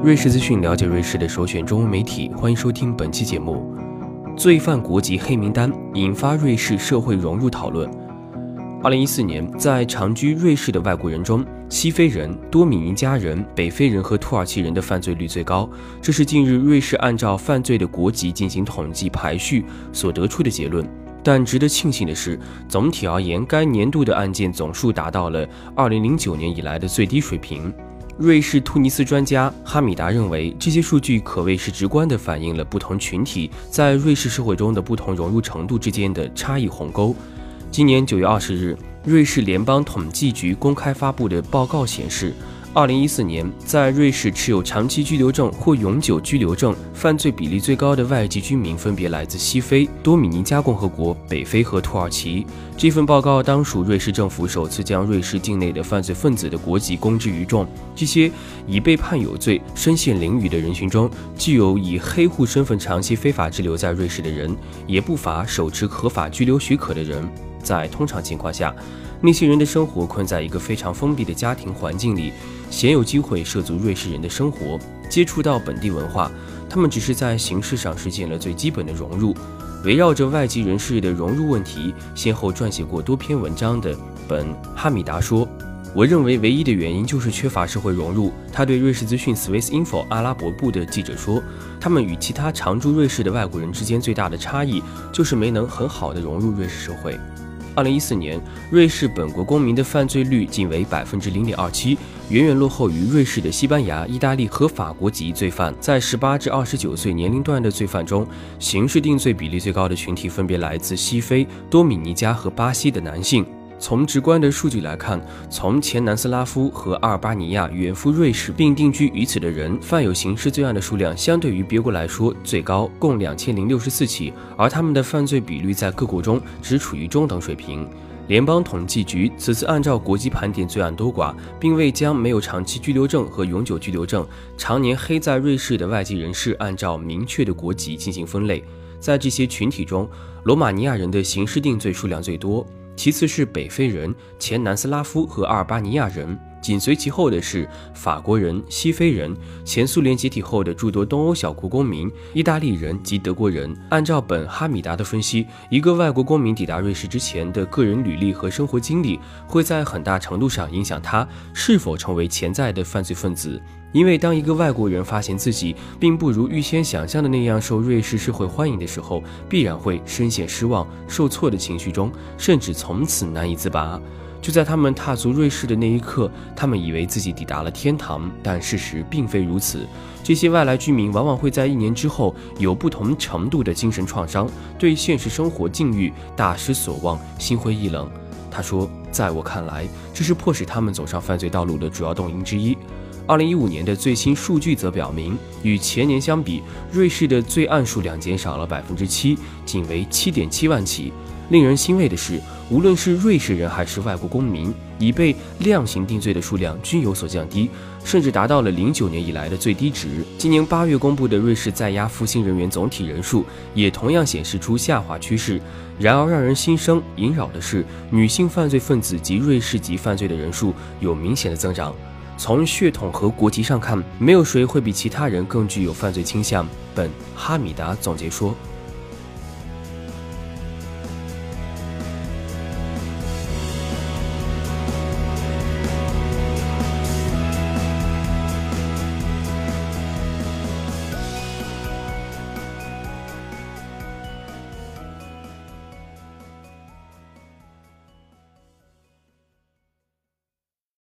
瑞士资讯，了解瑞士的首选中文媒体。欢迎收听本期节目。罪犯国籍黑名单引发瑞士社会融入讨论。二零一四年，在长居瑞士的外国人中，西非人、多米尼加人、北非人和土耳其人的犯罪率最高。这是近日瑞士按照犯罪的国籍进行统计排序所得出的结论。但值得庆幸的是，总体而言，该年度的案件总数达到了二零零九年以来的最低水平。瑞士突尼斯专家哈米达认为，这些数据可谓是直观地反映了不同群体在瑞士社会中的不同融入程度之间的差异鸿沟。今年九月二十日，瑞士联邦统计局公开发布的报告显示。二零一四年，在瑞士持有长期居留证或永久居留证、犯罪比例最高的外籍居民分别来自西非、多米尼加共和国、北非和土耳其。这份报告当属瑞士政府首次将瑞士境内的犯罪分子的国籍公之于众。这些已被判有罪、身陷囹圄的人群中，既有以黑户身份长期非法滞留在瑞士的人，也不乏手持合法居留许可的人。在通常情况下，那些人的生活困在一个非常封闭的家庭环境里，鲜有机会涉足瑞士人的生活，接触到本地文化。他们只是在形式上实现了最基本的融入。围绕着外籍人士的融入问题，先后撰写过多篇文章的本哈米达说：“我认为唯一的原因就是缺乏社会融入。”他对瑞士资讯 Swiss Info 阿拉伯部的记者说：“他们与其他常驻瑞士的外国人之间最大的差异，就是没能很好的融入瑞士社会。”二零一四年，瑞士本国公民的犯罪率仅为百分之零点二七，远远落后于瑞士的西班牙、意大利和法国籍罪犯。在十八至二十九岁年龄段的罪犯中，刑事定罪比例最高的群体分别来自西非、多米尼加和巴西的男性。从直观的数据来看，从前南斯拉夫和阿尔巴尼亚远赴瑞士并定居于此的人，犯有刑事罪案的数量相对于别国来说最高，共两千零六十四起，而他们的犯罪比率在各国中只处于中等水平。联邦统计局此次按照国籍盘点罪案多寡，并未将没有长期居留证和永久居留证、常年黑在瑞士的外籍人士按照明确的国籍进行分类。在这些群体中，罗马尼亚人的刑事定罪数量最多。其次是北非人、前南斯拉夫和阿尔巴尼亚人，紧随其后的是法国人、西非人、前苏联解体后的诸多东欧小国公民、意大利人及德国人。按照本哈米达的分析，一个外国公民抵达瑞士之前的个人履历和生活经历，会在很大程度上影响他是否成为潜在的犯罪分子。因为当一个外国人发现自己并不如预先想象的那样受瑞士社会欢迎的时候，必然会深陷失望、受挫的情绪中，甚至从此难以自拔。就在他们踏足瑞士的那一刻，他们以为自己抵达了天堂，但事实并非如此。这些外来居民往往会在一年之后有不同程度的精神创伤，对现实生活境遇大失所望，心灰意冷。他说：“在我看来，这是迫使他们走上犯罪道路的主要动因之一。”二零一五年的最新数据则表明，与前年相比，瑞士的罪案数量减少了百分之七，仅为七点七万起。令人欣慰的是，无论是瑞士人还是外国公民，已被量刑定罪的数量均有所降低，甚至达到了零九年以来的最低值。今年八月公布的瑞士在押服刑人员总体人数也同样显示出下滑趋势。然而，让人心生萦扰的是，女性犯罪分子及瑞士籍犯罪的人数有明显的增长。从血统和国籍上看，没有谁会比其他人更具有犯罪倾向。本哈米达总结说。